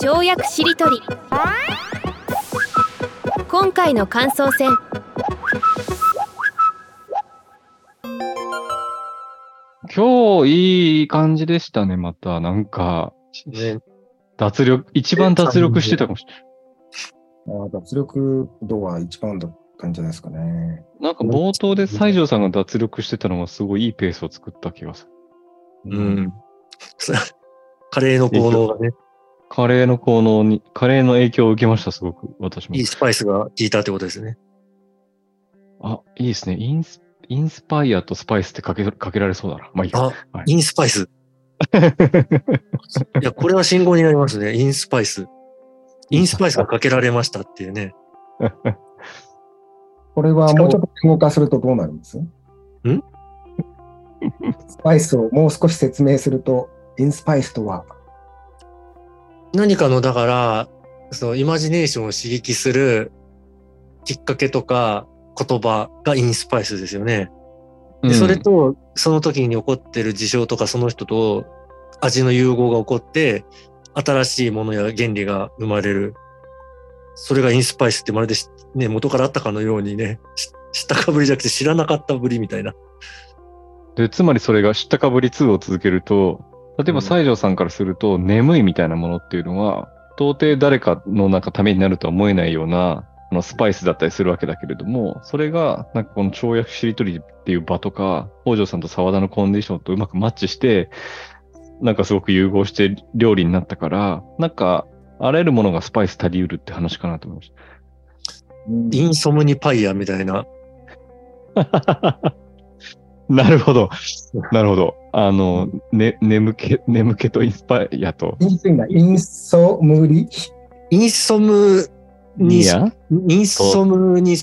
跳躍しりとり今回の感想戦今日いい感じでしたね、また。なんか、ね、脱力、一番脱力してたかもしれない。あー脱力度は一番だったんじゃないですかね。なんか冒頭で西条さんが脱力してたのがすごいいいペースを作った気がする。うん。カレーの効能がね、カレーの効能に、カレーの影響を受けました、すごく、私もいい。スパイスが効いたってことですね。あ、いいですね。インス、インスパイアとスパイスってかけ、かけられそうだな。まあいいや。あ、はいインスパイス。いや、これは信号になりますね。インスパイス。インスパイスがかけられましたっていうね。これはもうちょっと言語化するとどうなるんです？ん？スパイスをもう少し説明すると、インスパイスとは、何かの、だから、そのイマジネーションを刺激するきっかけとか言葉がインスパイスですよね。で、それと、その時に起こってる事象とかその人と味の融合が起こって、新しいものや原理が生まれる。それがインスパイスってまるでしね、元からあったかのようにね、し知ったかぶりじゃなくて知らなかったぶりみたいな。で、つまりそれが知ったかぶり2を続けると、例えばうん西条さんからすると、眠いみたいなものっていうのは、到底誰かのなんかためになるとは思えないような、あのスパイスだったりするわけだけれども、それが、なんかこの跳躍しりとりっていう場とか、北条さんと沢田のコンディションとうまくマッチして、なんかすごく融合して料理になったから、なんか、あらゆるものがスパイス足りうるって話かなと思いました。うんインソムニパイアみたいな。なるほど。なるほど。あの、ね、眠気、眠気とインスパイアと。インスインソムリインソムに、ニア？インソムに、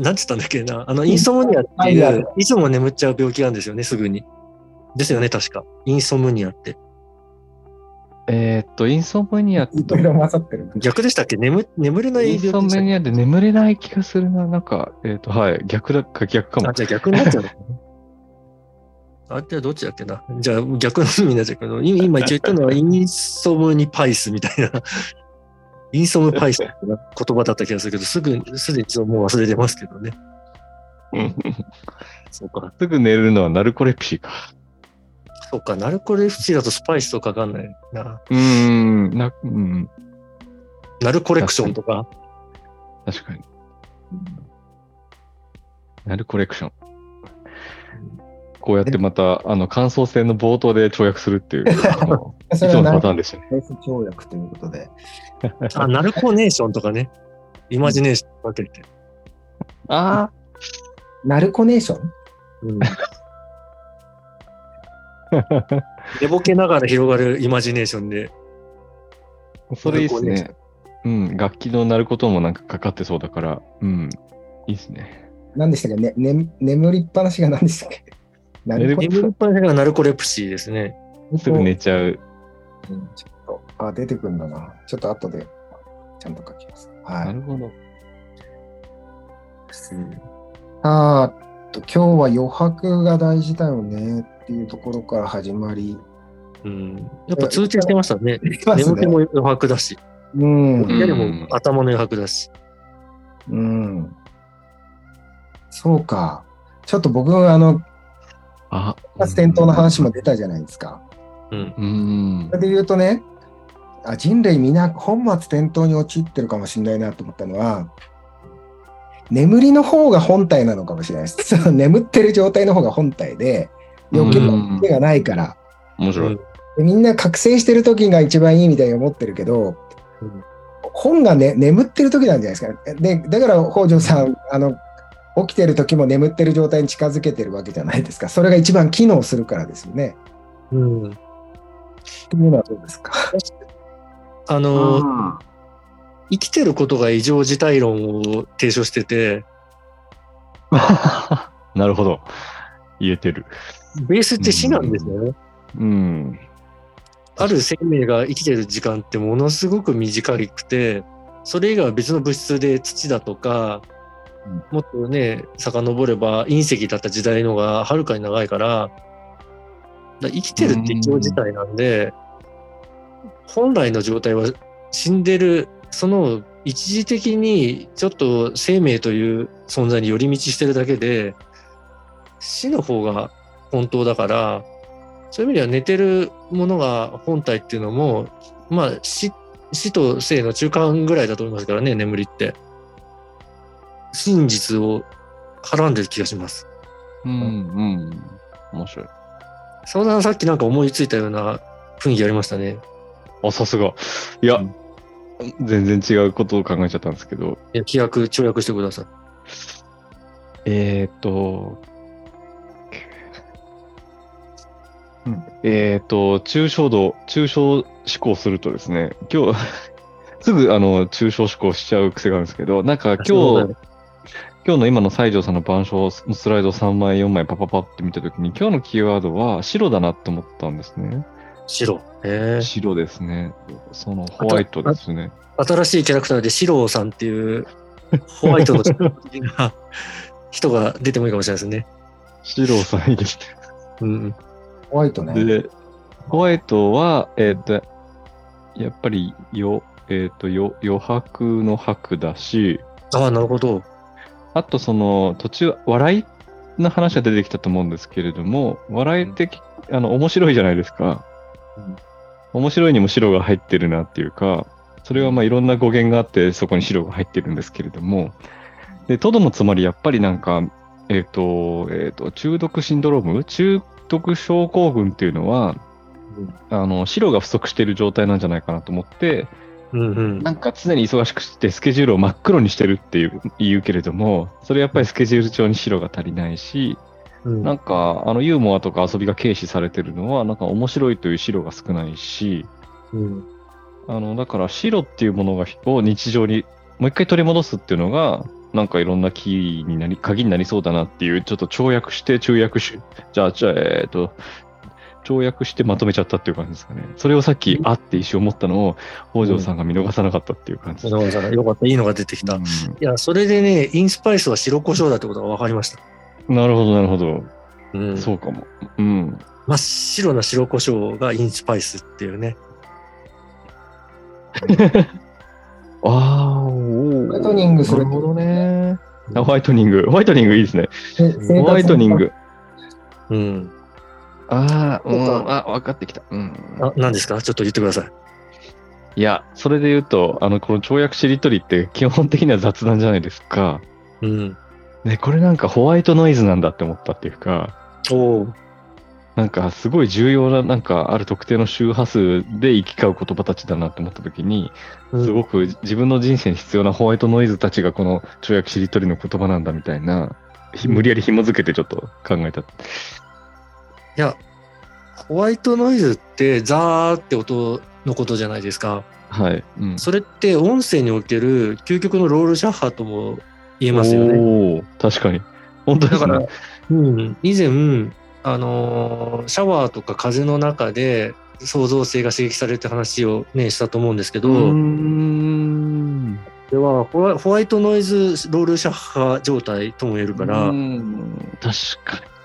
なんつったんだっけな。あの、インソムニアっていう、いつも眠っちゃう病気なんですよね、すぐに。ですよね、確か。インソムニアって。えーっと、インソムニアっていろいろ混ざってる。逆でしたっけ？眠眠れないインソムニアで眠れない気がするな。なんか、えーっと、はい。逆だか逆かもあ、。じゃあ逆になっちゃう。あ、じゃあどっちだっけな？じゃあ逆の意味になっちゃうけど、い今一応言ったのは インソムニパイスみたいな。インソムパイスって言葉だった気がするけど、すぐ、すでにもう忘れてますけどね。そうか。すぐ寝るのはナルコレプシーか。そうか。ナルコレプシーだとスパイスとかかんないな。うーん、な、うん、ナルコレクションとか。確かに。ナルコレクション。こうやってまた、あの、感想戦の冒頭で跳躍するっていう、いつものパターンですよね。ベース跳躍ということで。あ、ナルコネーションとかね。イマジネーション分けて。あナルコネーション？うん、寝ぼけながら広がるイマジネーションで。あ、それいいっすね。うん、楽器の鳴ることもなんかかかってそうだから、うん、いいっすね。何でしたっけ、ねね、眠りっぱなしが何でしたっけ？ナルコ寝眠りっぱなしがナルコレプシーですね。すぐ寝ちゃう。うんちょっと、あ、出てくるんだな。ちょっと後でちゃんと書きます。はないる。ほど。あーと今日は余白が大事だよねっていうところから始まり。うん、やっぱ通知してましたね。ね眠気も余白だし、うん。んやりも頭の余白だし。うん。そうか。ちょっと僕、あの、あ、転倒の話も出たじゃないですか。うん。うんそ。れで言うとね、あ人類みんな本末転倒に陥ってるかもしれないなと思ったのは、眠りの方が本体なのかもしれないです。その眠ってる状態の方が本体で、余計なうん手がないから。面白い。みんな覚醒してる時が一番いいみたいに思ってるけど、うん本が、ね、眠ってる時なんじゃないですか。でだから北条さんあの起きてる時も眠ってる状態に近づけてるわけじゃないですか。それが一番機能するからですよね。うん。っていうのはどうですか？あの、生きてることが異常事態論を提唱してて、なるほど。言えてる。ベースって死なんですよね。うん。ある生命が生きてる時間ってものすごく短くて、それ以外は別の物質で土だとか、うんもっとね、遡れば隕石だった時代のがはるかに長いから、だ生きてるって異常事態なんで、本来の状態は死んでる、その一時的にちょっと生命という存在に寄り道してるだけで、死の方が本当だから、そういう意味では寝てるものが本体っていうのも、まあ、死と生の中間ぐらいだと思いますからね、眠りって。真実を絡んでる気がします。うん、うん。面白い。沢田さっきなんか思いついたような雰囲気ありましたね。あ、さすが。いや、うん全然違うことを考えちゃったんですけど、いや規約、跳躍してください。えーっと、うんえーっと、抽象度、抽象思考するとですね、今日、すぐあの、抽象思考しちゃう癖があるんですけど、なんか今日、今日の今の西条さんの板書のスライド3枚、4枚パパパって見たときに、今日のキーワードは白だなって思ったんですね。白。へえ。白ですね。そのホワイトですね。新しいキャラクターでシローさんっていうホワイトの 人が出てもいいかもしれないですね。白さんいいですね。うん。ホワイトね。で、ホワイトは、えっ、と、やっぱり、よ、えっ、と、よ、余白の白だし、ああ、なるほど。あとその、途中、笑いの話が出てきたと思うんですけれども、笑いって、あの、面白いじゃないですか。うん。面白いにも白が入ってるなっていうか、それはまあいろんな語源があって、そこに白が入ってるんですけれども、で、トドのつまりやっぱりなんか、えっ、と、えっ、と、中毒シンドローム？中毒症候群っていうのは、あの、白が不足している状態なんじゃないかなと思って、うんうん。なんか常に忙しくしてスケジュールを真っ黒にしてるっていう言うけれども、それやっぱりスケジュール帳に白が足りないし、うんなんか、あの、ユーモアとか遊びが軽視されてるのは、なんか面白いという白が少ないし、うんあの、だから白っていうものがを日常にもう一回取り戻すっていうのが、なんかいろんなキーになり、鍵になりそうだなっていう、ちょっと跳躍して、中訳し、じゃあ、じゃあ、えっ、と、跳躍してまとめちゃったっていう感じですかね。それをさっき、あって一瞬思ったのを、北条さんが見逃さなかったっていう感じです。野川さんよかった。いいのが出てきた。いや、それでね、インスパイスは白胡椒だってことが分かりました。うんなるほど、なるほど。うん。そうかも。うん。真っ白な白胡椒がインスパイスっていうね。ああ、おホワイトニングするなるほどね。あホワイトニング。ホワイトニングいいですね。生ホワイトニング。うん。ああ、うあ、分かってきた。うん。あ、何ですか？ちょっと言ってください。いや、それで言うと、あの、この跳躍しりとりって基本的には雑談じゃないですか。うん。ね、これなんかホワイトノイズなんだって思ったっていうか、おお。なんかすごい重要な、なんかある特定の周波数で行き交う言葉たちだなって思った時に、すごく自分の人生に必要なホワイトノイズたちがこの跳躍しりとりの言葉なんだみたいな、ひ無理やり紐付けてちょっと考えた。いや、ホワイトノイズってザーって音のことじゃないですか。はい。うん。それって音声における究極のロールシャッハとも言えますよね。確かに。本当。だから、うん、以前、あのーシャワーとか風の中で創造性が刺激されるって話をね、したと思うんですけど、うーん。ではホワイトノイズロールシャッハ状態とも言えるから、うん確か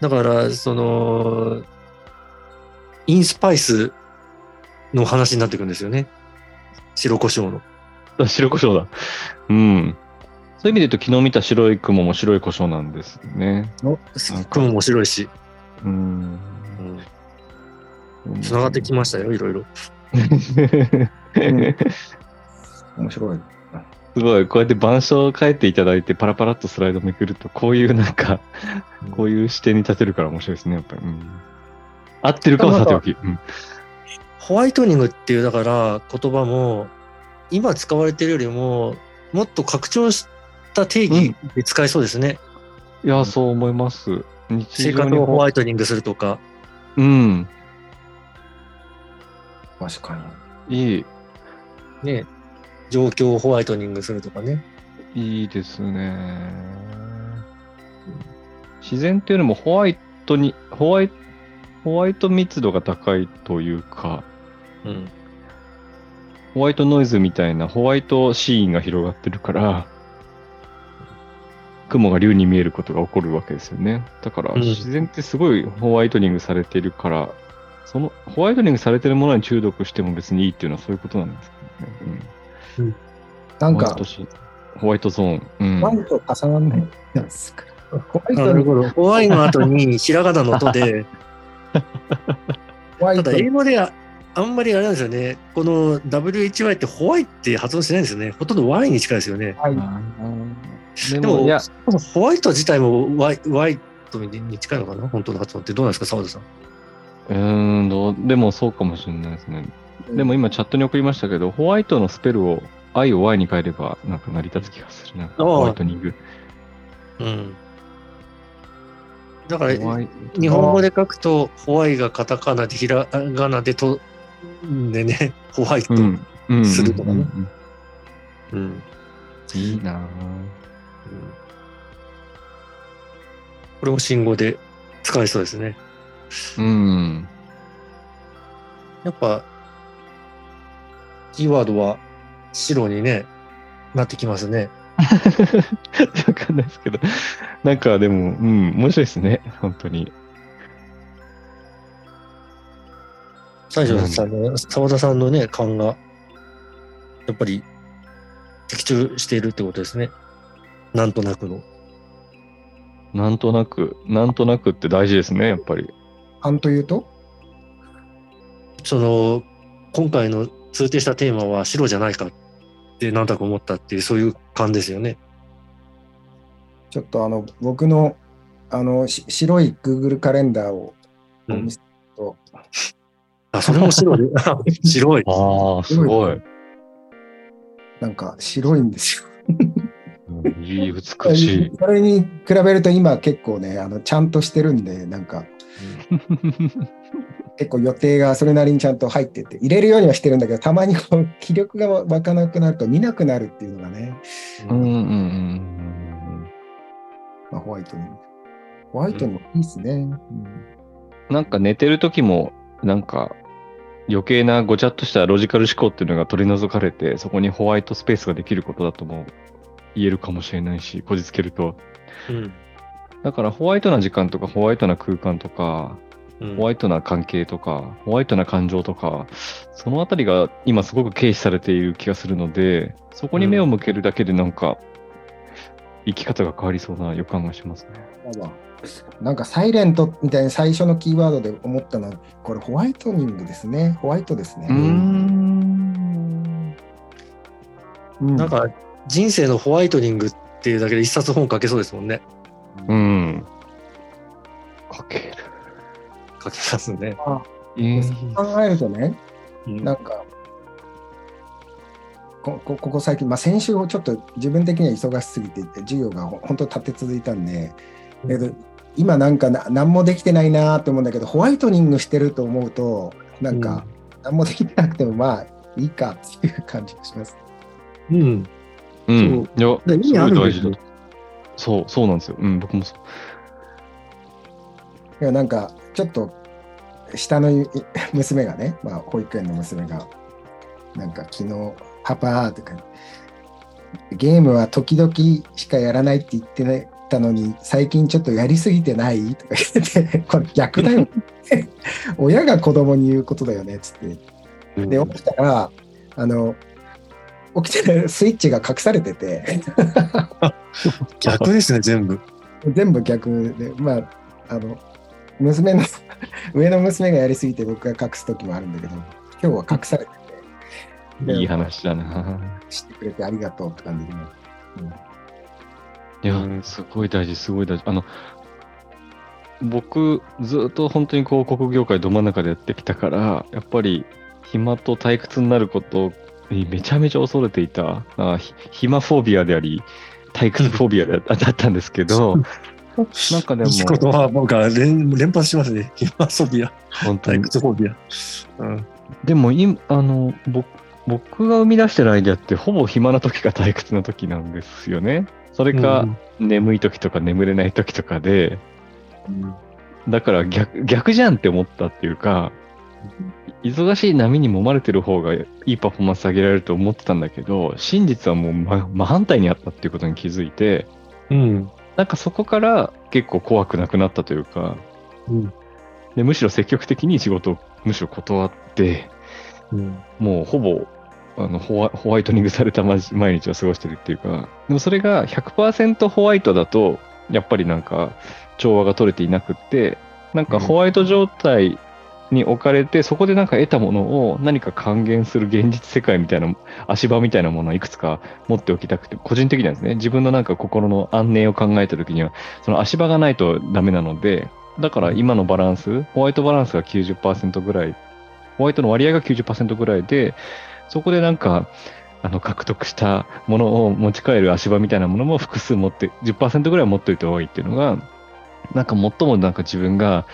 だから、その、インスパイスの話になってくるんですよね。白胡椒の。に。あ白胡椒だ。うん。そういう意味で言うと、昨日見た白い雲も白い胡椒なんですね。雲も白いし、うん。つながってきましたよ、いろいろ。面白い。すごい、こうやって板書を書いていただいて、パラパラっとスライドめくると、こういうなんか、こういう視点に立てるから面白いですね、やっぱり。うん、合ってるかはさておき。うんホワイトニングっていう、だから言葉も、今使われてるよりも、もっと拡張した定義で使えそうですね。いや、そう思います。日生活をホワイトニングするとか。うん。確かいい、ね、状況をホワイトニングするとかね。いいですね。自然っていうのもホワイトに、ホワイト、ホワイト密度が高いというか、うん。ホワイトノイズみたいなホワイトシーンが広がってるから、雲が竜に見えることが起こるわけですよね。だからうん自然ってすごいホワイトニングされているから、そのホワイトニングされてるものに中毒しても別にいいっていうのはそういうことなんですかね。なんかホワイト、シホワイトゾーン。うんホワイト重ならないじゃないですか。ホワイトになるほど。ホワイの後にひらがなのとで、ただ英語ではあんまりあれなんですよね。この WHY ってホワイって発音しないんですよね。ほとんど Y に近いですよね。はいででも、も、いや、ホワイト自体も Y, y とに近いのかな？本当の発音ってどうなんですか澤田さん？うーん、どうでもそうかもしれないですね。でも今チャットに送りましたけど、ホワイトのスペルを I を Y に変えればなんか成り立つ気がするな。ホワイトニング。うん。だから、日本語で書くと、ホワイがカタカナでひらがなでと、でね、ホワイト。ううんん。うん。するとかねうんうんいいなぁ。これも信号で使えそうですね。うん。やっぱ、キーワードは白にね、なってきますね。わかんないですけど。なんかでも、うん、面白いですね。本当に。西条さんの、澤田さんのね、勘が、やっぱり、的中しているってことですね。なんとなくの。なんとなく、なんとなくって大事ですね、やっぱり。勘というと？その、今回の通定したテーマは白じゃないかってなんとなく思ったっていう、そういう感ですよね。ちょっとあの、僕の、あの、し白い Google カレンダーをお見せると、あ、それも白で。白い。ああ、すごい。なんか白いんですよ。うんいい、美しい。それに比べると今結構ね、あのちゃんとしてるんで、なんか 結構予定がそれなりにちゃんと入ってて、入れるようにはしてるんだけど、たまにこう気力が湧かなくなると見なくなるっていうのがね、うんうんうんまあ、ホワイトに。ホワイトにもいいですね。うんなんか寝てる時も、なんか余計なごちゃっとしたロジカル思考っていうのが取り除かれて、そこにホワイトスペースができることだとも言えるかもしれないし、こじつけると。うん。だからホワイトな時間とかホワイトな空間とか、うんホワイトな関係とか、ホワイトな感情とか、そのあたりが今すごく軽視されている気がするので、そこに目を向けるだけでなんか、生き方が変わりそうな予感がしますね。なんかサイレントみたいな最初のキーワードで思ったのは、これホワイトニングですね。ホワイトですね。ん。うんなんか、人生のホワイトニングっていうだけで一冊本書けそうですもんね。うん。かける。書けますね。え考えるとね、うんなんか、ここここ最近、まあ、先週ちょっと自分的には忙しすぎて、授業がほ本当立て続いたんで、だけど今なんかな何もできてないなと思うんだけど、ホワイトニングしてると思うと、なんか何もできてなくてもまあいいかっていう感じがします。うん。うん。いや、で意味あるんですよ。そう、そうなんですよ。うん、僕もそう。いやなんかちょっと下のい 娘がね、まあ、保育園の娘が、なんか昨日、パパとか、ゲームは時々しかやらないって言ってたのに、最近ちょっとやりすぎてないとか言ってて、これ逆だよ。親が子供に言うことだよねっつって。で、起きたら、あの、起きてるスイッチが隠されてて、逆ですね、全部。全部逆で、まあ、あの、娘の、上の娘がやりすぎて僕が隠す時もあるんだけど、今日は隠されてて、いい話だな。知ってくれてありがとうって感じで、いや、うん。すごい大事、すごい大事。あの、僕、ずっと本当に広告業界ど真ん中でやってきたから、やっぱり暇と退屈になることにめちゃめちゃ恐れていた、あひ暇フォービアであり、退屈フォービアでだったんですけど、なんかでもい、いことは僕は連連発しますね。ヒマソビア、退本当に。屈フォビア。うん。でも今、あの、僕、僕が生み出してるアイデアってほぼ暇な時か退屈な時なんですよね。それか、眠い時とか眠れない時とかで、うんだから逆逆じゃんって思ったっていうか、忙しい波に揉まれてる方がいいパフォーマンス上げられると思ってたんだけど、真実はもう真真反対にあったっていうことに気づいて、うん。なんかそこから結構怖くなくなったというか、うんで、むしろ積極的に仕事をむしろ断って、うん。もうほぼあのホワホワイトニングされた毎日を過ごしてるっていうか、でもそれが100%ホワイトだと、やっぱりなんか調和が取れていなくって、なんかホワイト状態に置かれて、そこでなんか得たものを何か還元する現実世界みたいな足場みたいなものをいくつか持っておきたくて、個人的なんですね。自分のなんか心の安寧を考えたときには、その足場がないとダメなので、だから今のバランス、ホワイトバランスが90%ぐらい、ホワイトの割合が90%ぐらいで、そこでなんか、あの、獲得したものを持ち帰る足場みたいなものも複数持って、10%ぐらい持っておいた方がいいっていうのが、なんか最もなんか自分が、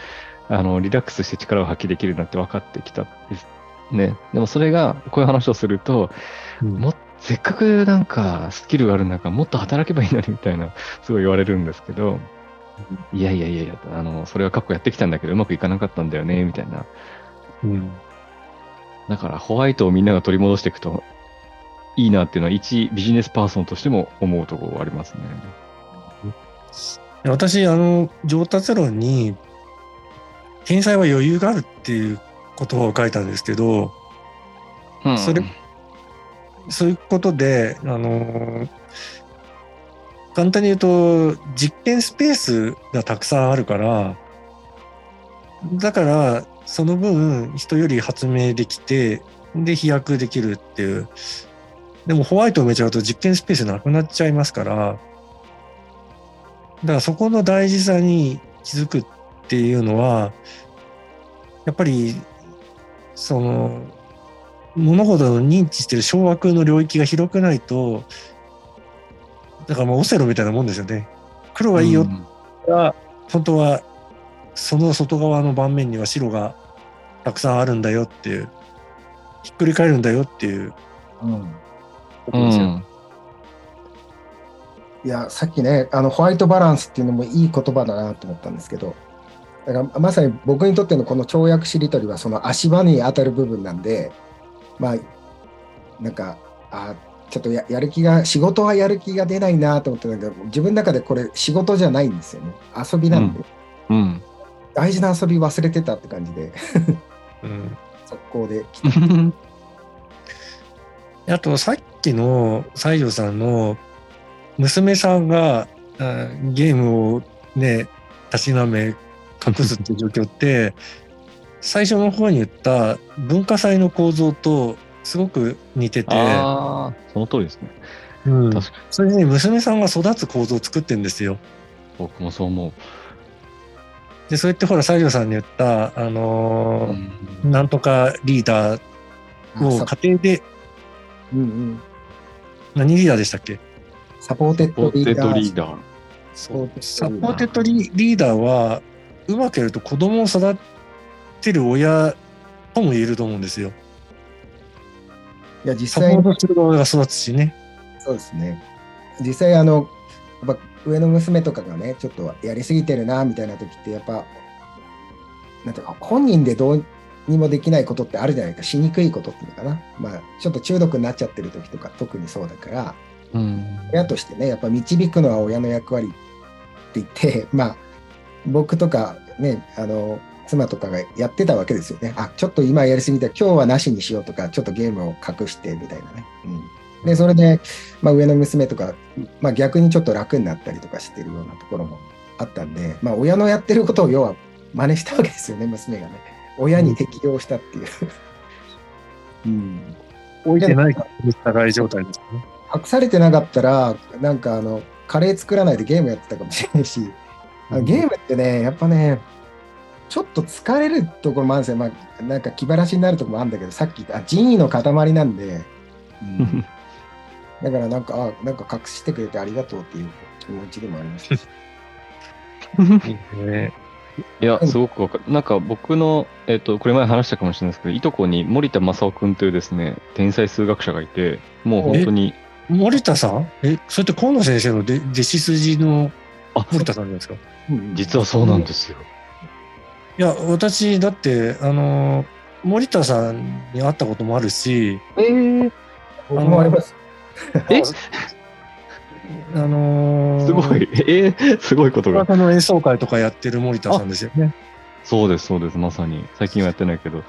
あの、リラックスして力を発揮できるなって分かってきたですね。でもそれが、こういう話をすると、もせっかくなんかスキルがある中、もっと働けばいいのにみたいな、すごい言われるんですけど、いやいやいやいや、あの、それは過去やってきたんだけど、うまくいかなかったんだよね、みたいな。うん。だからホワイトをみんなが取り戻していくといいなっていうのは一ビジネスパーソンとしても思うところはありますね。私、あの、上達論に、天才は余裕があるっていう言葉を書いたんですけど、それそういうことで、あの、簡単に言うと、実験スペースがたくさんあるから、だから、その分、人より発明できて、で、飛躍できるっていう。でも、ホワイトを埋めちゃうと実験スペースなくなっちゃいますから、だからそこの大事さに気づくっていうのは、やっぱり、その、物事を認知してる掌握の領域が広くないと、だからもうオセロみたいなもんですよね。黒がいいようんが、本当はその外側の盤面には白がたくさんあるんだよっていう、ひっくり返るんだよっていう。うんいや、さっきね、あのホワイトバランスっていうのもいい言葉だなと思ったんですけど、だからまさに僕にとってのこの跳躍しりとりはその足場に当たる部分なんで、まあ、なんか、あちょっとややる気が、仕事はやる気が出ないなと思ってたけど、自分の中でこれ仕事じゃないんですよね。遊びなんで、うん。大事な遊び忘れてたって感じで、うん速攻で来た。あとさっきの西条さんの娘さんがあゲームをねたしなめ隠すっていう状況って最初の方に言った文化祭の構造とすごく似てて、ああ、その通りですね。うん確かに。それで、ね、娘さんが育つ構造を作ってるんですよ。僕もそう思でそうやってほら西条さんに言った、あう。のーなんとかリーダーをサ家庭でうんうん何リーダーでしたっけ？サポーテッドリーダー。トリーダー。そうサポーテッドリリーダーはうまくやると子供を育てる親とも言えると思うんですよ。いや、実サポ際ートする側が育つしね。そうですね。実際、あの、やっぱ上の娘とかがね、ちょっとやりすぎてるな、みたいな時って、やっぱ、なんていうか、本人でどうにもできないことってあるじゃないか、しにくいことっていうのかな。まあ、ちょっと中毒になっちゃってる時とか、特にそうだから、うん。親としてね、やっぱ導くのは親の役割って言って、まあ、僕とかね、あの、妻とかがやってたわけですよね。あ、ちょっと今やりすぎた、今日はなしにしようとか、ちょっとゲームを隠してみたいなね。うん、で、それで、まあ、上の娘とか、まあ、逆にちょっと楽になったりとかしてるようなところもあったんで、まあ、親のやってることを要は真似したわけですよね、娘がね。親に適応したっていう。うん置いてないから疑い状態ですね。隠されてなかったら、なんかあの、カレー作らないでゲームやってたかもしれないし、ゲームってね、やっぱね、ちょっと疲れるところもあるんですよ。まあ、なんか気晴らしになるところもあるんだけど、さっき言ったあ仁義の塊なんで、うん。だからなんか、あなんか隠してくれてありがとうっていう気持ちでもありましたし。ね。いや、すごくわかる。なんか僕の、えっ、と、これ前話したかもしれないですけど、いとこに森田正夫君というですね、天才数学者がいて、もう本当に、森田さん？え、それって河野先生ので弟子筋のあ、森田さんじゃないですか？うん実はそうなんですよ。いや、私、だって、あの、森田さんに会ったこともあるし、えー、僕もあります。え？あのーすごい、え？ー、すごいことが。その演奏会とかやってる森田さんですよね。そうです、そうです、まさに。最近はやってないけど。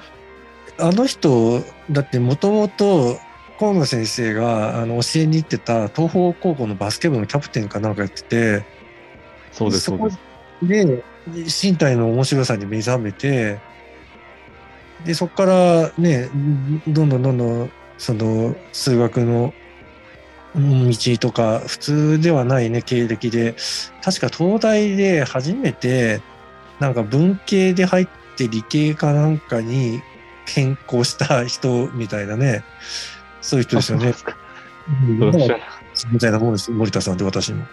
あの人、だってもともと河野先生があの教えに行ってた東邦高校のバスケ部のキャプテンかなんかやってて、そうです、そうです。で、身体の面白さに目覚めて、で、そこからね、どんどんどんどん、その、数学のうん道とか、普通ではないね、経歴で、確か東大で初めて、なんか文系で入って理系かなんかに変更した人みたいなね、そういう人ですよね。みたいなもんです、森田さんって私も。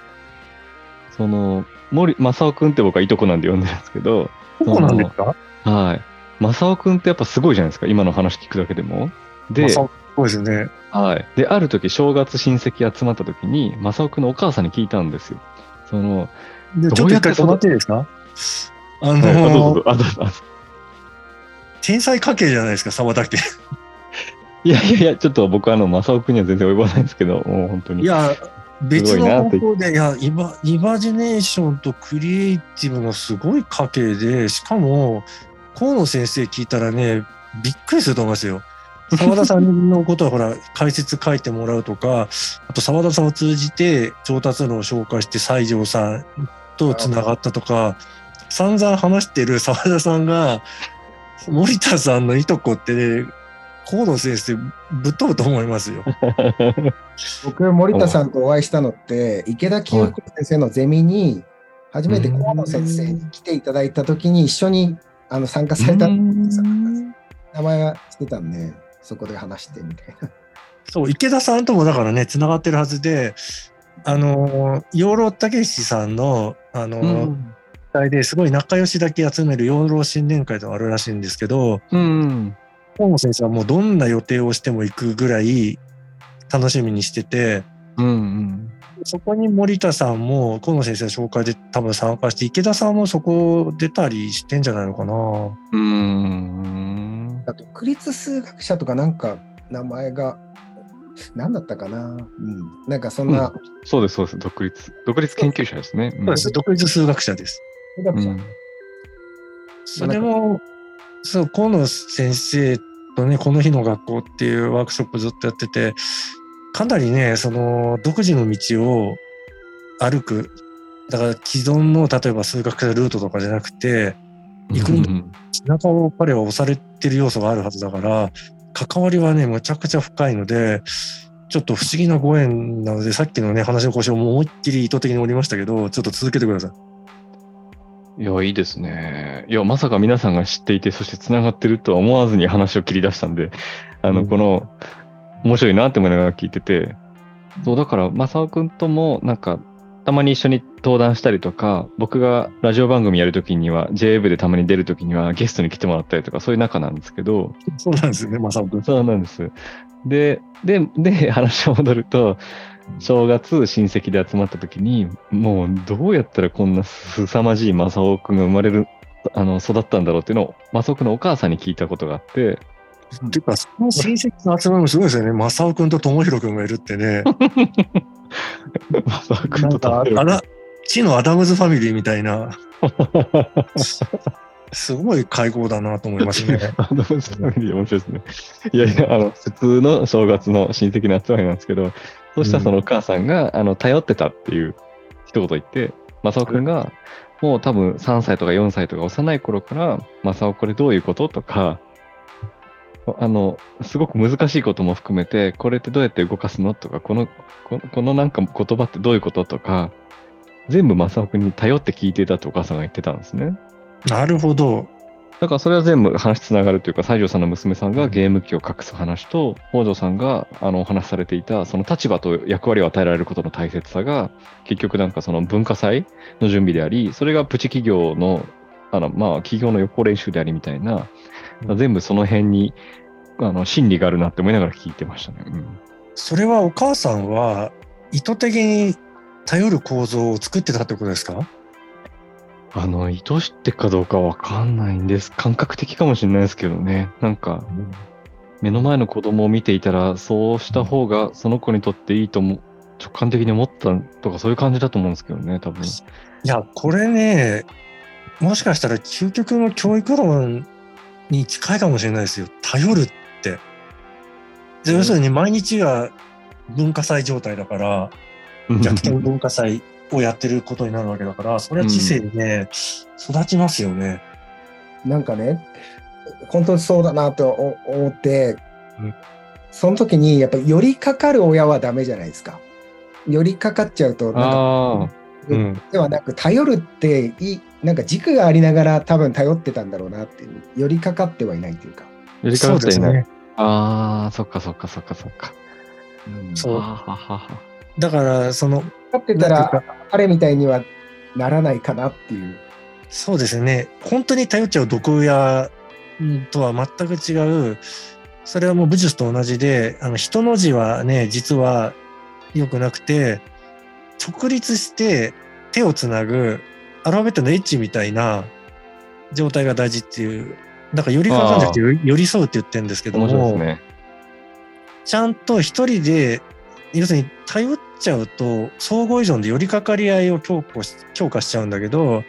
その、森、正雄くんって僕はいとこなんで呼んでるんですけど、そうなんですか？はい。正雄くんってやっぱすごいじゃないですか、今の話聞くだけでも。で、そうですね。はい。で、ある時、正月親戚集まった時に、正雄くんのお母さんに聞いたんですよ。その、で、どちょっと一回止まっていいですか？あのはいあどうぞどうーぞあどうぞあどうぞ天才家系じゃないですか、沢田家。いやいやいや、ちょっと僕あの、正雄くんには全然及ばないんですけど、もう本当に。いや、別の方向で、いや、イマイマジネーションとクリエイティブのすごい家系で、しかも、河野先生聞いたらね、びっくりすると思いますよ。沢田さんのことはほら、解説書いてもらうとか、あと沢田さんを通じて調達路を紹介して西条さんとつながったとか、散々話してる沢田さんが、森田さんのいとこってね、河野先生ぶっ飛ぶと思いますよ。僕、森田さんとお会いしたのって、池田清子先生のゼミに、初めて河野先生に来ていただいたときに一緒にあの参加された名前はしてたんで、そこで話してみたいな。そう、池田さんともだからね、つながってるはずで、あの、養老たけしさんの、あの、うん。会ですごい仲良しだけ集める養老新年会とかあるらしいんですけど、うん。河野先生はもうどんな予定をしても行くぐらい楽しみにしてて、うん。うん。そこに森田さんも河野先生の紹介で多分参加して、池田さんもそこ出たりしてんじゃないのかな。うん。あと、独立数学者とかなんか名前が、何だったかな。うん。なんかそんな、そうです、そうです。独立。独立研究者ですね。うんそうです。独立数学者です。数学者うん。それも、そう、河野先生とね、この日の学校っていうワークショップずっとやってて、かなりね、その、独自の道を歩く。だから既存の、例えば数学者ルートとかじゃなくて、行くうん背中を彼は押されてる要素があるはずだから、関わりはね、むちゃくちゃ深いので、ちょっと不思議なご縁なので、さっきのね、話の腰をもう思いっきり意図的に折りましたけど、ちょっと続けてください。いや、いいですね。いや、まさか皆さんが知っていて、そして繋がってるとは思わずに話を切り出したんで、あの、うんこの、面白いなって思いながら聞いてて、そう、だから、正雄くんとも、なんか、たまに一緒に登壇したりとか、僕がラジオ番組やるときには、JA 部でたまに出るときにはゲストに来てもらったりとか、そういう仲なんですけど、そうなんですよね、正雄君。そうなんです。で、で、で、話を戻ると、正月親戚で集まった時に、もうどうやったらこんな凄まじい正雄くんが生まれる、あの、育ったんだろうっていうのを、正雄くんのお母さんに聞いたことがあって、ていうか、その親戚の集まりもすごいですよね。正雄君と智弘君がいるってね。正雄くなんんか、と食べるあら、地のアダムズファミリーみたいな、すごい会合だなと思いますね。あの、ファミリー面白いですね。いやいや、あの、普通の正月の親戚の集まりなんですけど、そしたらそのお母さんが、あの、頼ってたっていう一言言って、正雄くんが、もう多分3歳とか4歳とか幼い頃から、正雄これどういうこととか、あの、すごく難しいことも含めて、これってどうやって動かすのとか、この、このこのなんか言葉ってどういうこととか、全部正雄くんに頼って聞いていたってお母さんが言ってたんですね。なるほど。だからそれは全部話つながるというか、西条さんの娘さんがゲーム機を隠す話と、北条さんがあのお話しされていた、その立場と役割を与えられることの大切さが、結局なんかその文化祭の準備であり、それがプチ企業の、あの、まあ企業の予行練習でありみたいな、全部その辺に、あの、心理があるなって思いながら聞いてましたね。うん。それはお母さんは意図的に頼る構造を作ってたってことですか？あの、意図してかどうかわかんないんです。感覚的かもしれないですけどね。なんか、目の前の子供を見ていたら、そうした方がその子にとっていいとも直感的に思ったとかそういう感じだと思うんですけどね、多分。いや、これね、もしかしたら究極の教育論に近いかもしれないですよ。頼るって。で要するに毎日が文化祭状態だから、逆転文化祭をやってることになるわけだから、それは知性にね、育ちますよね。なんかね、本当にそうだなと思って、うんその時にやっぱり寄りかかる親はダメじゃないですか。寄りかかっちゃうと、なんかああ、うん。ではなく、頼るっていい、なんか軸がありながら多分頼ってたんだろうなっていう、寄りかかってはいないというか。やり方っていない。ね。ああ、そっかそっかそっかそっか。うんそうだから、その、かってたら、彼みたいにはならないかなっていう。そうですね。本当に頼っちゃう毒親うんとは全く違う。それはもう武術と同じで、あの人の字はね、実は良くなくて、直立して手をつなぐアルファベットの H みたいな状態が大事っていう。だから寄りかかんじゃなくて寄り寄り添うって言ってるんですけども、面白いですね。ちゃんと一人で、要するに頼っちゃうと、相互依存で寄りかかり合いを強化し強化しちゃうんだけど、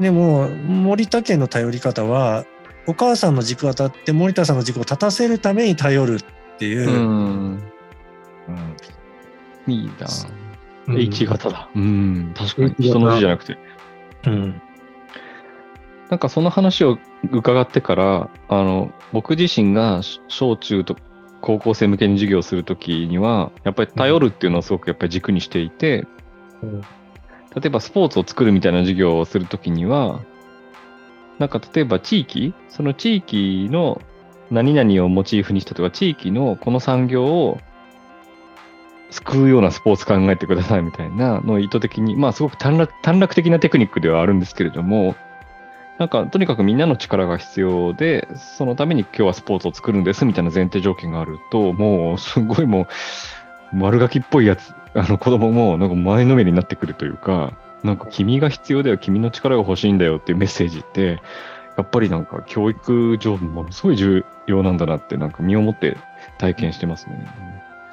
でも、森田家の頼り方は、お母さんの軸が立って森田さんの軸を立たせるために頼るっていうう、ん。うんいいな。うん H 型だ。うん。確かに人の字じゃなくて。うんなんかその話を伺ってから、あの、僕自身が小中と高校生向けに授業をするときには、やっぱり頼るっていうのをすごくやっぱり軸にしていて、例えばスポーツを作るみたいな授業をするときには、なんか例えば地域、その地域の何々をモチーフにしたとか、地域のこの産業を救うようなスポーツ考えてくださいみたいなのを意図的に、まあすごく短絡短絡的なテクニックではあるんですけれども、なんかとにかくみんなの力が必要で、そのために今日はスポーツを作るんですみたいな前提条件があると、もうすごいもう丸書きっぽいやつ、あの子供もなんか前のめりになってくるというか、なんか君が必要だよ、君の力が欲しいんだよっていうメッセージって、やっぱりなんか教育上ものすごい重要なんだなってなんか身をもって体験してますね。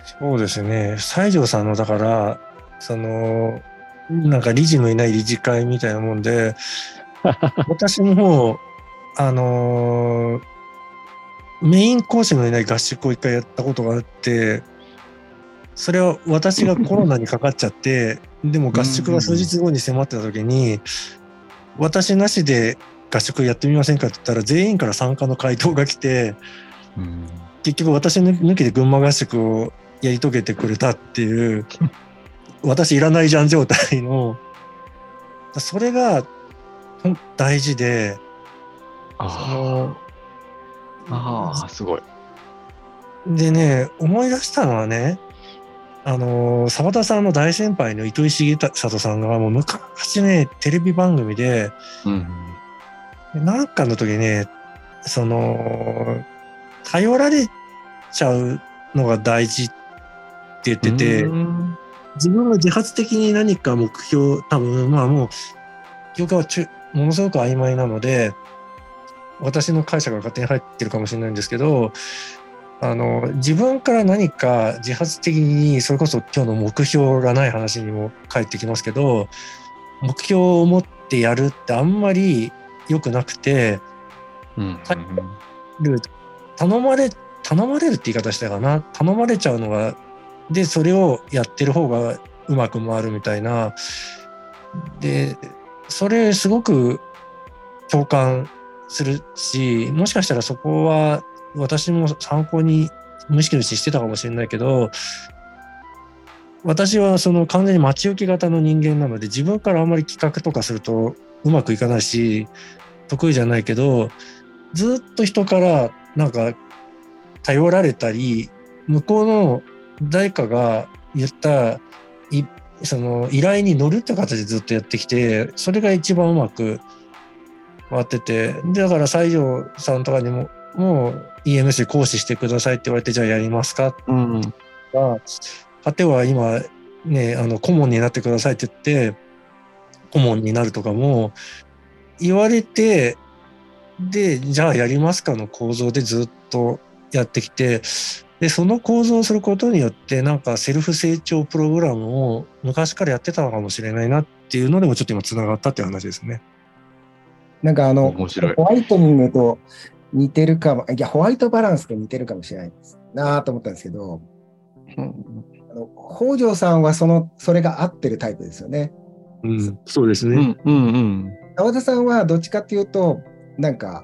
そうですね。西条さんの、だから、その、なんか理事のいない理事会みたいなもんで、私も、あのーメイン講師のいない合宿を一回やったことがあって、それは私がコロナにかかっちゃって、でも合宿が数日後に迫ってた時に、私なしで合宿やってみませんかって言ったら、全員から参加の回答が来て、うん。結局私抜きで群馬合宿をやり遂げてくれたっていう、私いらないじゃん状態の、それが大事で、そあのああ、すごい。でね、思い出したのはね、あの、沢田さんの大先輩の糸井重里さんがもう昔ね、テレビ番組で、うん。なんかの時ね、その、頼られちゃうのが大事って言ってて、うん自分が自発的に何か目標、多分、まあもう、記憶はちゅものすごく曖昧なので、私の解釈が勝手に入ってるかもしれないんですけど、あの、自分から何か自発的に、それこそ今日の目標がない話にも返ってきますけど、目標を持ってやるってあんまり良くなくて、うんる頼まれ頼まれるって言い方したかな？頼まれちゃうのがでそれをやってる方がうまく回るみたいな。でそれすごく共感するしもしかしたらそこは私も参考に無意識のうちしてたかもしれないけど私はその完全に待ち受け型の人間なので自分からあんまり企画とかするとうまくいかないし得意じゃないけどずっと人からなんか頼られたり向こうの誰かが言ったその依頼に乗るって形でずっとやってきてそれが一番うまく回っててでだから西条さんとかにももう EMS で講師してくださいって言われてじゃあやりますか？うん。が果ては今ねあの顧問になってくださいって言って顧問になるとかも言われてでじゃあやりますかの構造でずっとやってきてでその構造をすることによってなんかセルフ成長プログラムを昔からやってたのかもしれないなっていうのでもちょっと今つながったっていう話ですね。なんかあの、面白いホワイトニングと似てるかも、いや、ホワイトバランスと似てるかもしれないなと思ったんですけど、うんあの北条さんはその、それが合ってるタイプですよね。うん、そうですね。うんうんうん。澤田さんはどっちかっていうと、なんか、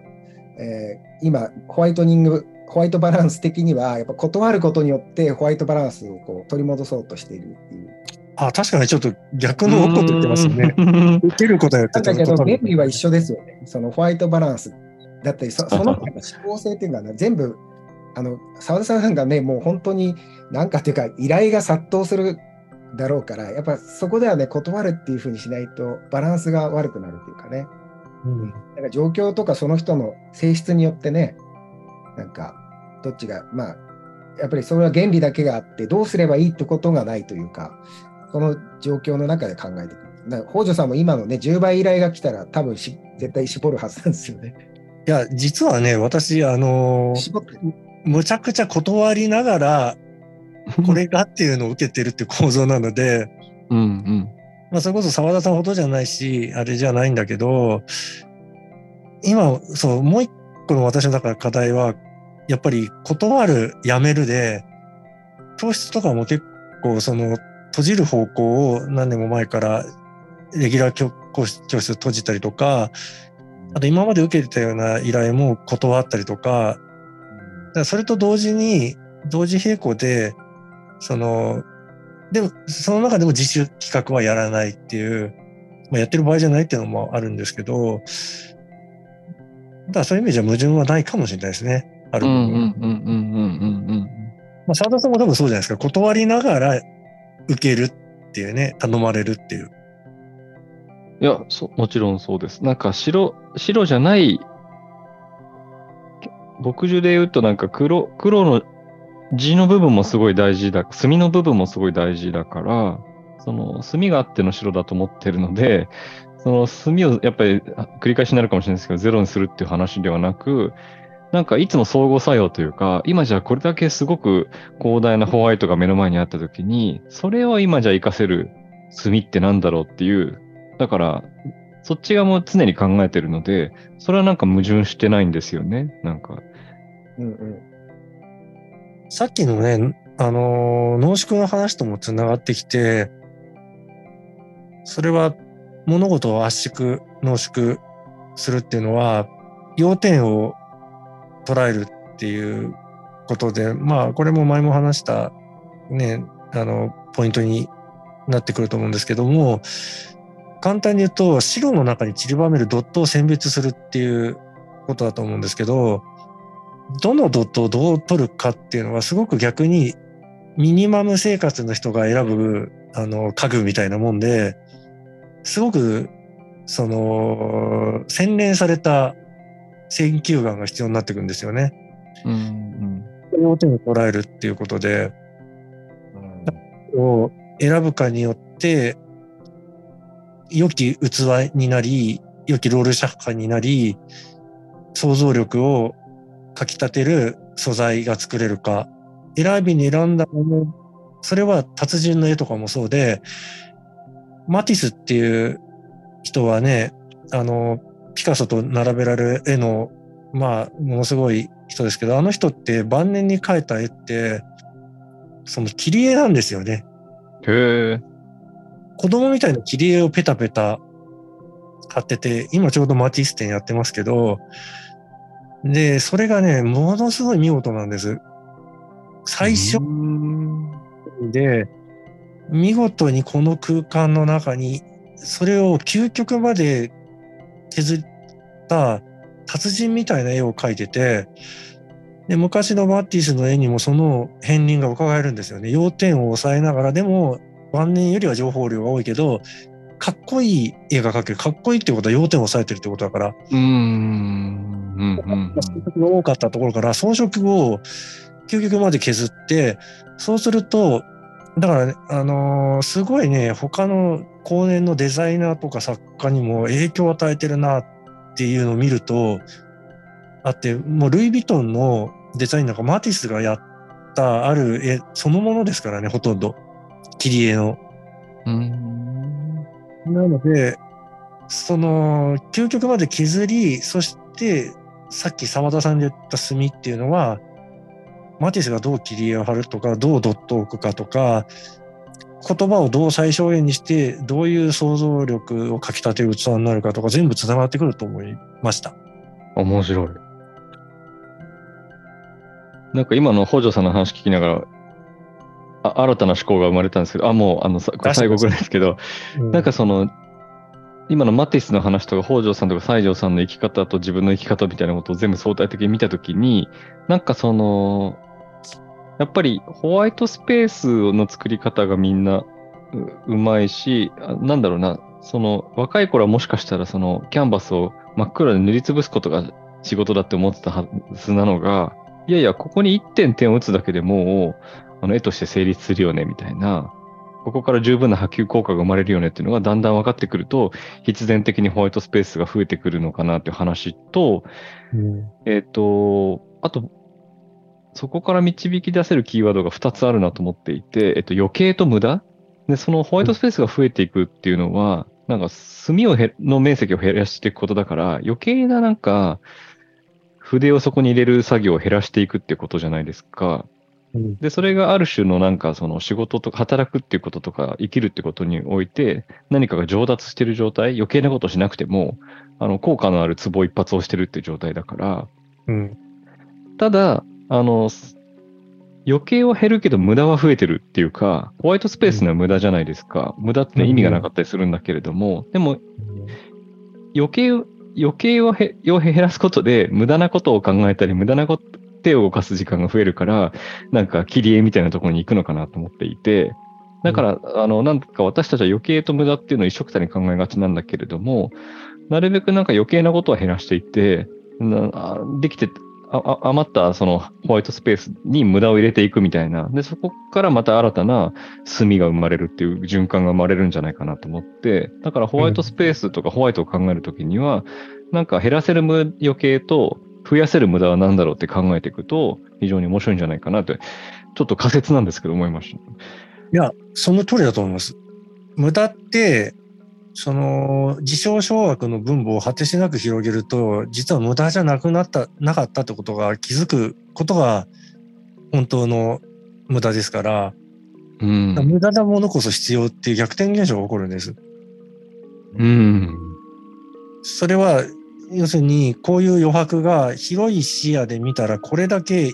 えー今、ホワイトニング、ホワイトバランス的には、やっぱ断ることによってホワイトバランスをこう取り戻そうとしているっていう。あ、確かにちょっと逆のこと言ってますよね。ね。受けることによってだけど、原理は一緒ですよね。そのホワイトバランス。だってそ、その思考性っていうのはね、全部、あの、澤田さんがね、もう本当に、なんかっていうか、依頼が殺到するだろうから、やっぱそこではね、断るっていうふうにしないと、バランスが悪くなるっていうかね。うんなんか状況とかその人の性質によってね、なんか、どっちが、まあ、やっぱりそれは原理だけがあって、どうすればいいってことがないというか、その状況の中で考えていく。だから北条さんも今のね、10倍依頼が来たら、多分し絶対絞るはずなんですよね。いや、実はね、私、あのむちゃくちゃ断りながら、これがっていうのを受けてるって構造なので、うんうん。まあ、それこそ澤田さんほどじゃないし、あれじゃないんだけど、今、そう、もう一個の私の中で課題は、やっぱり断る、やめるで、教室とかも結構その閉じる方向を何年も前からレギュラー教教室閉じたりとか、あと今まで受けてたような依頼も断ったりとか、だからそれと同時に、同時並行で、その、でも、その中でも自主企画はやらないっていう、まあ、やってる場合じゃないっていうのもあるんですけど、だからそういう意味じゃ矛盾はないかもしれないですね。あるうん部分はうんうんうんうんうんまあ、澤田さんも多分そうじゃないですか。断りながら受けるっていうね、頼まれるっていう。いや、そもちろんそうです。なんか白、白じゃない、牧樹で言うとなんか黒、黒の地の部分もすごい大事だ、墨の部分もすごい大事だから、その墨があっての白だと思ってるので、その墨をやっぱりあ繰り返しになるかもしれないですけど、ゼロにするっていう話ではなく、なんかいつも相互作用というか、今じゃこれだけすごく広大なホワイトが目の前にあったときに、それを今じゃ活かせる墨ってなんだろうっていう、だから、そっち側も常に考えてるので、それはなんか矛盾してないんですよね。なんか。うんうんさっきのね、あのー濃縮の話ともつながってきて、それは物事を圧縮、濃縮するっていうのは、要点を捉えるっていうことで、まあ、これも前も話した、ね、あの、ポイントになってくると思うんですけども、簡単に言うと、白の中に散りばめるドットを選別するっていうことだと思うんですけど、どのドットをどう取るかっていうのはすごく逆にミニマム生活の人が選ぶあの家具みたいなもんで、すごくその洗練された選球眼が必要になってくるんですよね。うん要点を捉えるっていうことで、を選ぶかによって、良き器になり、良きロールシャッカーになり、想像力をかき立てる素材が作れるか。選びに選んだもの、それは達人の絵とかもそうで、マティスっていう人はね、あの、ピカソと並べられる絵の、まあ、ものすごい人ですけど、あの人って晩年に描いた絵って、その切り絵なんですよね。うん。へえ。子供みたいな切り絵をペタペタ買ってて、今ちょうどマティス展やってますけど、で、それがね、ものすごい見事なんです。最初うんで、見事にこの空間の中に、それを究極まで削った達人みたいな絵を描いてて、で、昔のマティスの絵にもその片鱗が伺えるんですよね。要点を抑えながら、でも晩年よりは情報量が多いけど、かっこいい絵が描ける。かっこいいってことは要点を抑えてるってことだから、うん。うん。うん。多かったところから装飾を究極まで削って、そうすると、だからね、あのーすごいね、他の後年のデザイナーとか作家にも影響を与えてるなっていうのを見ると、あって、もうルイ・ヴィトンのデザインなんかマティスがやったある絵そのものですからね、ほとんど。切り絵の。うん。なので、その、究極まで削り、そして、さっき澤田さんで言った墨っていうのは、マティスがどう切り絵を貼るとか、どうドットを置くかとか、言葉をどう最小限にして、どういう想像力をかき立てる器になるかとか、全部つながってくると思いました。面白い。なんか今の北条さんの話聞きながら、あ新たな思考が生まれたんですけど、あ、もう、あの、最後ぐらいですけど、なんかその、今のマティスの話とか、北条さんとか西条さんの生き方と自分の生き方みたいなことを全部相対的に見たときに、なんかその、やっぱりホワイトスペースの作り方がみんなううまいし、あなんだろうな、その若い頃はもしかしたらそのキャンバスを真っ黒で塗りつぶすことが仕事だって思ってたはずなのが、いやいや、ここに1点点を打つだけでもう、あの絵として成立するよね、みたいな。ここから十分な波及効果が生まれるよねっていうのがだんだん分かってくると、必然的にホワイトスペースが増えてくるのかなっていう話と、うんえっ、と、あと、そこから導き出せるキーワードが2つあるなと思っていて、えっ、と、余計と無駄？で、そのホワイトスペースが増えていくっていうのは、なんか墨をへの面積を減らしていくことだから、余計ななんか、筆をそこに入れる作業を減らしていくってことじゃないですか。うん。で、それがある種のなんかその仕事とか働くっていうこととか生きるってことにおいて何かが上達してる状態、余計なことをしなくても、あの、効果のあるツボ一発をしてるっていう状態だから、うん。ただ、あの、す余計は減るけど無駄は増えてるっていうか、ホワイトスペースには無駄じゃないですか。無駄ってね意味がなかったりするんだけれども、でも余計、余計を減らすことで、無駄なことを考えたり、無駄なこと、手を動かす時間が増えるから、なんか切り絵みたいなところに行くのかなと思っていて、だから、あの、なんか私たちは余計と無駄っていうのを一緒くたに考えがちなんだけれども、なるべくなんか余計なことは減らしていって、できて、あ余ったそのホワイトスペースに無駄を入れていくみたいな。で、そこからまた新たな墨が生まれるっていう循環が生まれるんじゃないかなと思って、だからホワイトスペースとかホワイトを考えるときには、なんか減らせる余計と増やせる無駄は何だろうって考えていくと、非常に面白いんじゃないかなって、ちょっと仮説なんですけど思いました。いや、その通りだと思います。無駄って、その、自称小学の分母を果てしなく広げると、実は無駄じゃなくなった、なかったってことが気づくことが本当の無駄ですから、うん。無駄なものこそ必要っていう逆転現象が起こるんです。うん。それは、要するに、こういう余白が広い視野で見たら、これだけ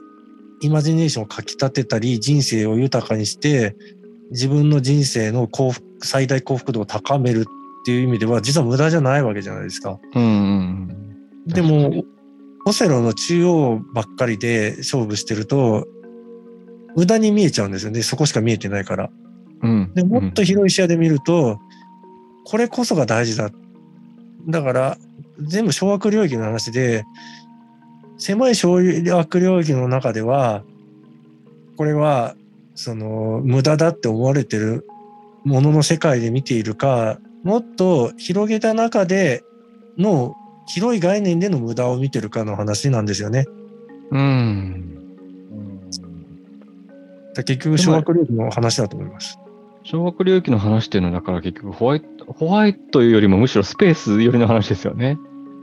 イマジネーションをかき立てたり、人生を豊かにして、自分の人生の幸福、最大幸福度を高めるっていう意味では、実は無駄じゃないわけじゃないですか。うんうんでも、オセロの中央ばっかりで勝負してると、無駄に見えちゃうんですよね。そこしか見えてないから。うん。でもっと広い視野で見ると、これこそが大事だ。だから、全部小学領域の話で、狭い小学領域の中では、これは、その、無駄だって思われてるものの世界で見ているか、もっと広げた中での、広い概念での無駄を見てるかの話なんですよね。うん。だ結局、小学領域の話だと思います。小学領域の話っていうのは、だから結局ホワイト、ホワイトよりもむしろスペース寄りの話ですよね。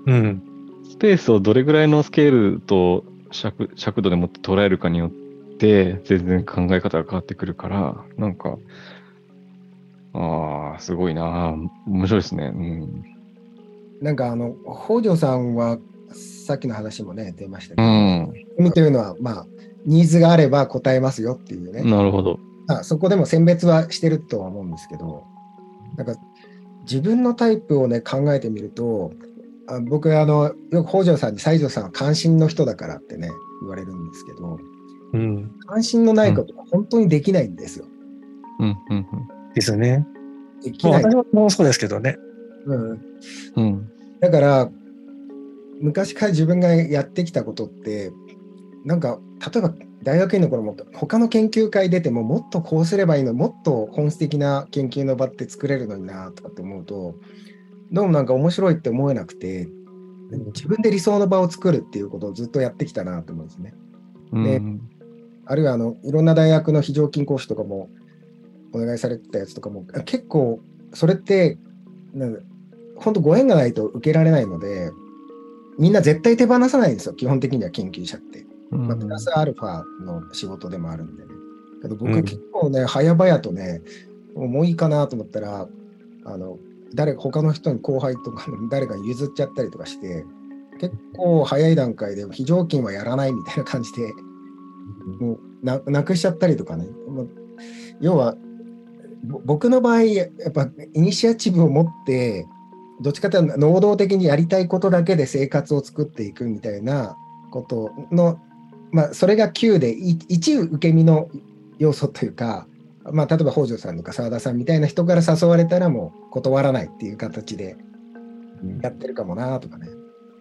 うん。スペースをどれぐらいのスケールと尺尺度でもって捉えるかによって、全然考え方が変わってくるから、なんか、ああ、すごいな面白いですね。うん。なんかあの、北条さんはさっきの話もね、出ましたけうど、ん。海というのは、まあ、ニーズがあれば答えますよっていうね、なるほど。まあ、そこでも選別はしてるとは思うんですけど、なんか自分のタイプをね、考えてみると、あ僕あの、よく北条さんに西条さんは関心の人だからってね、言われるんですけど、うん。関心のないことは本当にできないんですよ。うん、うん、ですよね。できない。まあ私もそうですけどね。うん、うん。うん。だから、昔から自分がやってきたことって、なんか、例えば大学院の頃も、他の研究会出ても、もっとこうすればいいのに、もっと本質的な研究の場って作れるのになとかって思うと、どうもなんか面白いって思えなくて、自分で理想の場を作るっていうことをずっとやってきたなと思うんですね。うん。あるいはあのいろんな大学の非常勤講師とかもお願いされてたやつとかも結構それってなんか本当ご縁がないと受けられないので、みんな絶対手放さないんですよ、基本的には研究者って。まあ、プラスアルファの仕事でもあるんでね。けど僕うん結構ね、早々とね、もういいかなと思ったら、あの、誰、他の人に後輩とかの誰かに譲っちゃったりとかして、結構早い段階で非常勤はやらないみたいな感じで、もうななくしちゃったりとかね。もう要は、ぼ僕の場合、やっぱイニシアチブを持って、どっちかというと能動的にやりたいことだけで生活を作っていくみたいなことの、まあ、それが9でい一受け身の要素というか、まあ、例えば北条さんとか澤田さんみたいな人から誘われたらもう断らないっていう形でやってるかもなとかね。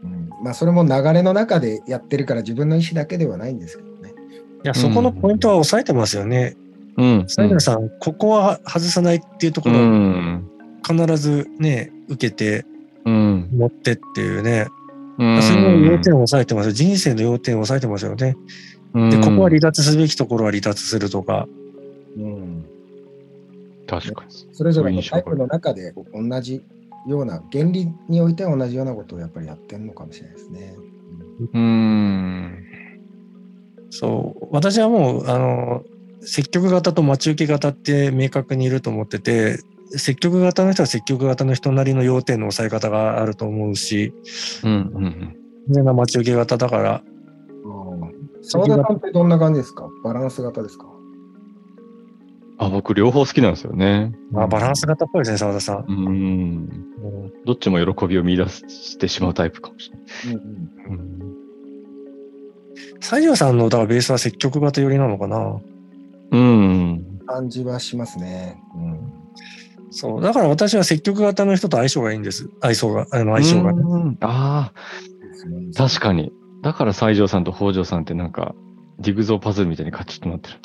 うん、まあそれも流れの中でやってるから自分の意思だけではないんですけどね。いや、そこのポイントは抑えてますよね。うん。西村さん、ここは外さないっていうとこうろをん。必ずね、受けてうん。持ってっていうね、うん。それの要点を抑えてますよ。人生の要点を抑えてますよね。で、ここは離脱すべきところは離脱するとか。うん、確かに。それぞれのタイプの中で同じような、原理においては同じようなことをやっぱりやってるのかもしれないですね。うん。そう。私はもう、あの、積極型と待ち受け型って明確にいると思ってて、積極型の人は積極型の人なりの要点の抑え方があると思うし、うん。うん。全然待ち受け型だから、澤田さんってどんな感じですか？バランス型ですか？あ、僕両方好きなんですよね。まあ、バランス型っぽいですね、澤田さん。うん。うんどっちも喜びを見出してしまうタイプかもしれない。うんうんうん。西条さんのだからベースは積極型寄りなのかな？うん。感じはしますね。うんそう。だから私は積極型の人と相性がいいんです。相性が、あの相性がね。うんああ、確かに。だから西条さんと北条さんってなんか、ジグゾーパズルみたいにカチッとなってる。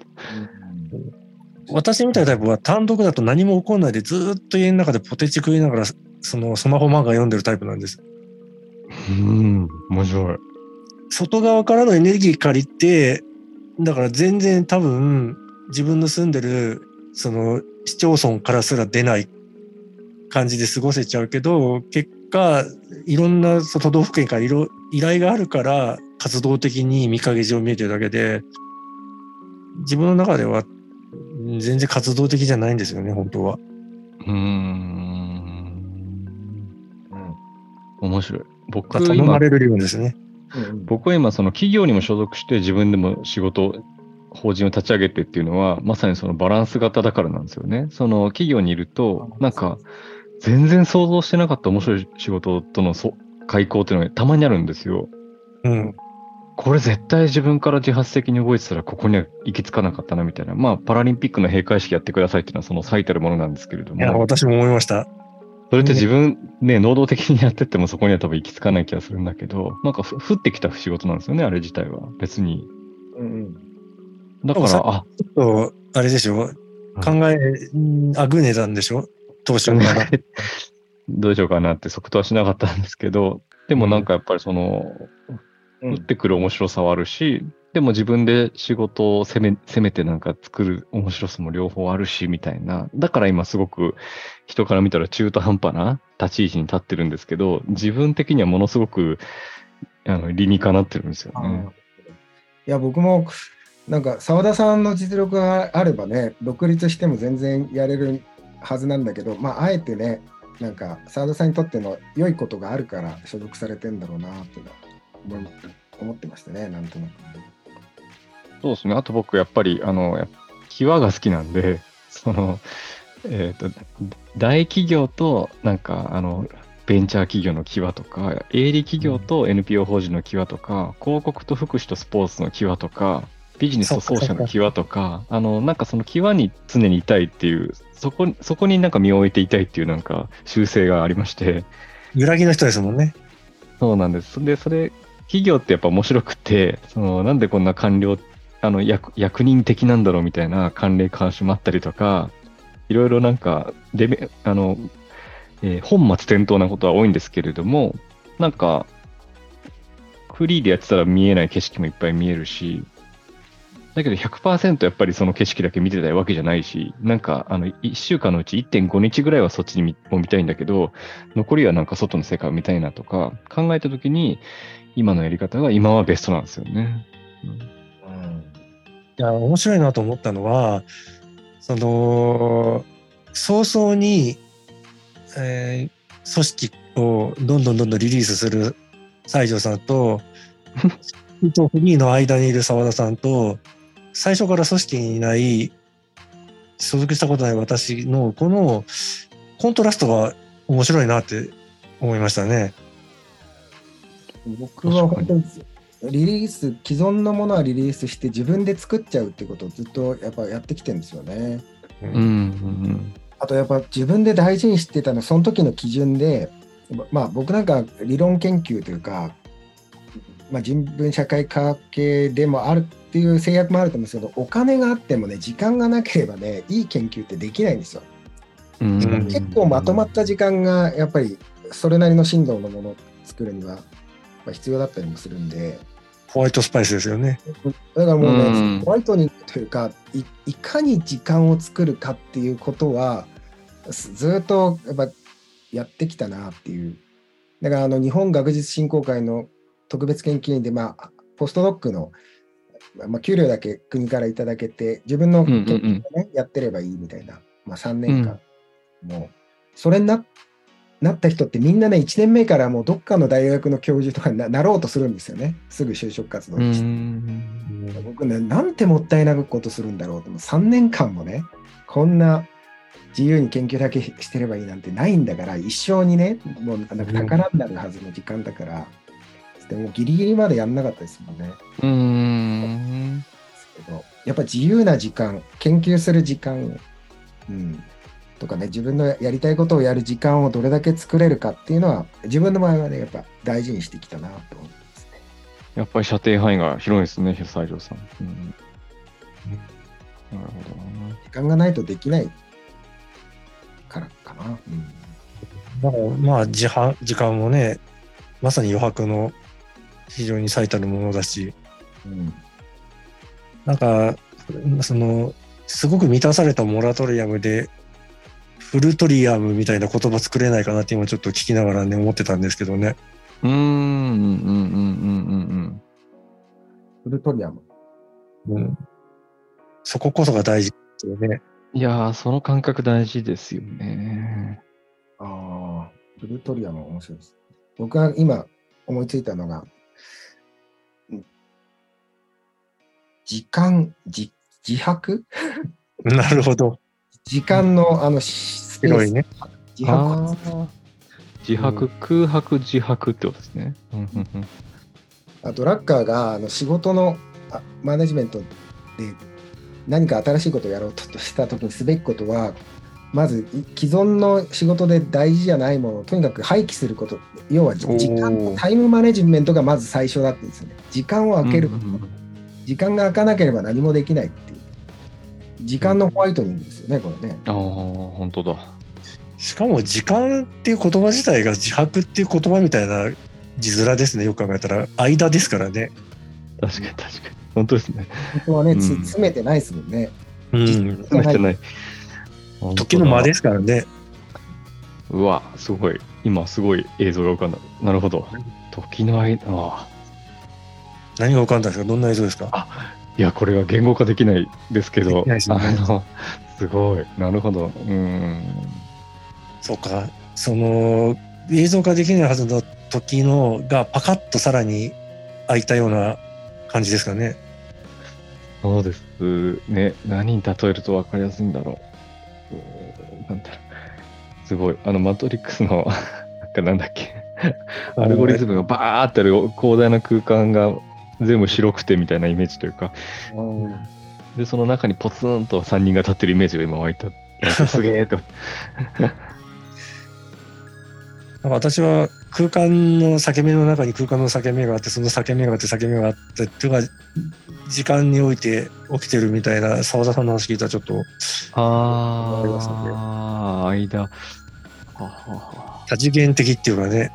私みたいなタイプは単独だと何も起こんないでずーっと家の中でポテチ食いながらそのスマホ漫画読んでるタイプなんです。うん。面白い。外側からのエネルギー借りて、だから全然多分自分の住んでるその市町村からすら出ない感じで過ごせちゃうけど、結果いろんな都道府県からいろ依頼があるから活動的に見影上見えてるだけで、自分の中では全然活動的じゃないんですよね、本当は。うーん。うん面白い。僕まあ、頼ま今、れる理論ですね。うん僕は今、その企業にも所属して自分でも仕事、法人を立ち上げてっていうのは、まさにそのバランス型だからなんですよね。その企業にいると、なんか、全然想像してなかった面白い仕事とのそ開口っていうのがたまにあるんですよ。うん。これ絶対自分から自発的に動いてたらここには行き着かなかったなみたいな。まあ、パラリンピックの閉会式やってくださいっていうのはその最たるものなんですけれどいや、も、私も思いました。それって自分ね、能動的にやってってもそこには多分行き着かない気がするんだけど、なんかふ降ってきた仕事なんですよね、あれ自体は。別に。うんだから、あ、ちょっと、あれでしょ？考え、んあぐねたんでしょ？当初から。どうしようかなって即答はしなかったんですけど、でもなんかやっぱりその、うん降ってくる面白さはあるし、でも自分で仕事を攻め、攻めてなんか作る面白さも両方あるし、みたいな。だから今すごく人から見たら中途半端な立ち位置に立ってるんですけど、自分的にはものすごく、あの、理にかなってるんですよね。いや、僕も、なんか、澤田さんの実力があればね、独立しても全然やれるはずなんだけど、まあ、あえてね、なんか、澤田さんにとっての良いことがあるから所属されてんだろうなっていうのは思思ってましたね、なんとなく。そうですね。あと僕、やっぱり、あの、際が好きなんで、その、えっ、と、大企業と、なんか、あの、ベンチャー企業の際とか、営利企業と NPO 法人の際とか、広告と福祉とスポーツの際とか、ビジネスとソーシャルの際とか、あの、なんかその際に常にいたいっていう、そこに、そこになんか身を置いていたいっていうなんか習性がありまして、揺らぎの人ですもんね。そうなんです。で、それ、企業ってやっぱ面白くて、その、なんでこんな官僚、あの、役、役人的なんだろうみたいな慣例監視もあったりとか、いろいろなんか、デメ、あの、えー本末転倒なことは多いんですけれども、なんか、フリーでやってたら見えない景色もいっぱい見えるし、だけど100%やっぱりその景色だけ見てたいわけじゃないし、なんかあの1週間のうち1.5日ぐらいはそっちに見も見たいんだけど、残りはなんか外の世界を見たいなとか考えたときに、今のやり方が今はベストなんですよね。いや、面白いなと思ったのは、その、早々に、えー組織をどんどんどんどんリリースする西条さんと、とフリーの間にいる澤田さんと、最初から組織にいない、所属したことない私の、このコントラストが面白いなって思いましたね。僕は本当にリリース、既存のものはリリースして自分で作っちゃうってことをずっとやっぱやってきてるんですよね。うんうんあとやっぱ自分で大事にしてたのはその時の基準で、まあ僕なんか理論研究というか、まあ、人文社会科学系でもあるっていう制約もあると思うんですけど、お金があってもね、時間がなければね、いい研究ってできないんですよ。結構まとまった時間がやっぱりそれなりの振動のものを作るにはまあ必要だったりもするんで、ホワイトスパイスですよね。だからもうね、うんホワイトニングというかい、いかに時間を作るかっていうことは、すずっとやっぱやってきたなっていう。だからあの日本学術振興会の特別研究員で、まあ、ポストドックの、まあ、給料だけ国からいただけて、自分の研究をね、やってればいいみたいな、まあ、3年間。もう、それにななった人ってみんなね、1年目からもうどっかの大学の教授とかにななろうとするんですよね。すぐ就職活動うにして。ん僕ね、なんてもったいなくことするんだろうと思う。3年間もね、こんな自由に研究だけしてればいいなんてないんだから、一生にね、もうなんか宝になるはずの時間だから、でもギリギリまでやんなかったですもんね。うんですけど、やっぱ自由な時間、研究する時間、うん、とかね、自分のやりたいことをやる時間をどれだけ作れるかっていうのは、自分の場合はね、やっぱ大事にしてきたなと思いますね。やっぱり射程範囲が広いですね、西条さん。うんなるほどな。時間がないとできないからかな。うんまあ時間時間もねまさに余白の非常に最たるものだしうんなんかそのすごく満たされたモラトリアムでフルトリアムみたいな言葉作れないかなって今ちょっと聞きながらね思ってたんですけどね。うーん、うん、うん、うん、うんフルトリアム。うん、そここそが大事ですよね。うん。いやー、その感覚大事ですよね。ああ、フルトリアム面白いです。僕が今思いついたのが、時間、じ自白？なるほど。時間のあのスペース。広いね。自白自白、空白、自白ってことですね。うんうんうんあとラッカーがあの仕事のあマネジメントで何か新しいことをやろうとした時にすべきことはまずい既存の仕事で大事じゃないものをとにかく廃棄すること。要は時間タイムマネジメントがまず最初だったんですよね。時間を空ける、うんうんうん時間が空かなければ何もできないっていう時間のホワイトニングですよねこれねああ、本当だ。しかも時間っていう言葉自体が自白っていう言葉みたいな字面ですね。よく考えたら間ですからね。確かに確かに。本当ですね。本当はね、つうん詰めてないですもんねうん。詰めてない。時の間ですからね。うわ、すごい。今、すごい映像が浮かんだ。なるほど。時の間、あ何が浮かんだんですか？どんな映像ですか？あ。いや、これは言語化できないですけど、ねあの、すごい。なるほど。うん。そうか。その映像化できないはずの時のがパカッとさらに開いたような感じですかね？そうですね。何に例えると分かりやすいんだろう。うーなんだろう。すごい。あの、マトリックスの、なんだっけ。アルゴリズムがバーってある広大な空間が全部白くてみたいなイメージというか、で、その中にポツンと3人が立ってるイメージが今湧いた。すげえと。なんか私は空間の裂け目の中に空間の裂け目があってその裂け目があって裂け目があってっていうのが時間において起きてるみたいな澤田さんの話聞いたらちょっとあありますねあ、間。ははは多次元的っていうかね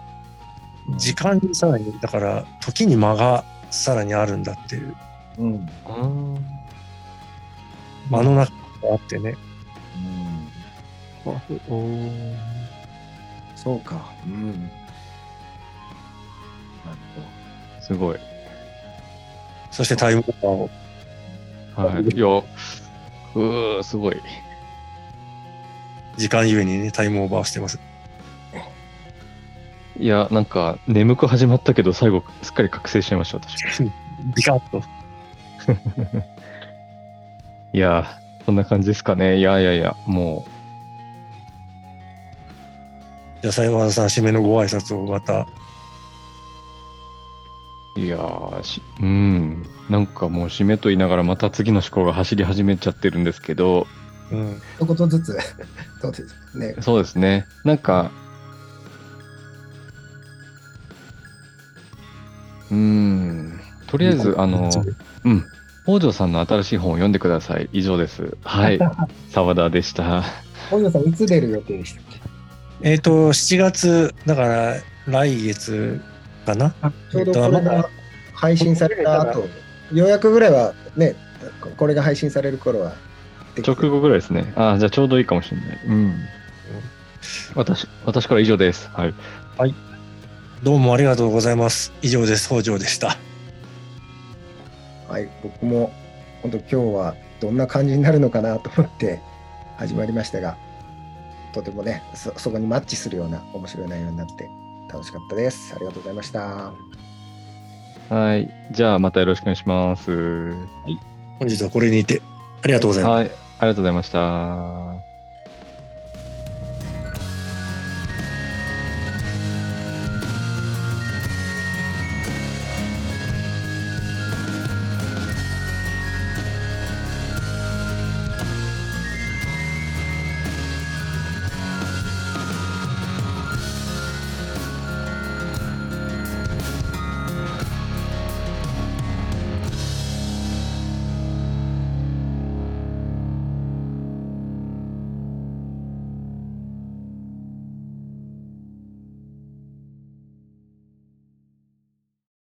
時間にさらにだから時に間がさらにあるんだっていううんうん間の中があってね。うん、おーそうか。うん。なるすごい。そしてタイムオーバーを。はい。いや、うー、すごい。時間ゆえにね、タイムオーバーしてます。いや、なんか、眠く始まったけど、最後、すっかり覚醒しちゃいました、私。ビカッと。いや、そんな感じですかね。いやいやいや、もじゃあ、西山さん、締めのご挨拶をまた。う、いやーし、うん。なんかもう締めと言いながら、また次の思考が走り始めちゃってるんですけど、うん。一言ずつ。そうですね。そうですね。なんか、うーん。とりあえず、あの、うん。北条さんの新しい本を読んでください。以上です。はい。沢田でした。本庄さん、いつ出る予定でしたっけ？えっ、と、7月、だから、来月かな？ちょうどこれが配信された後、ようやくぐらいはね、これが配信される頃は直後ぐらいですね。ああ、じゃあちょうどいいかもしれない。うん。私、私から以上です。はい。どうもありがとうございます。以上です。北条でした。はい、僕も本当今日はどんな感じになるのかなと思って始まりましたが、とてもね、そそこにマッチするような面白い内容になって楽しかったです。ありがとうございました。はい。じゃあまたよろしくお願いします。本日はこれにて、ありがとうございます。はい。ありがとうございました。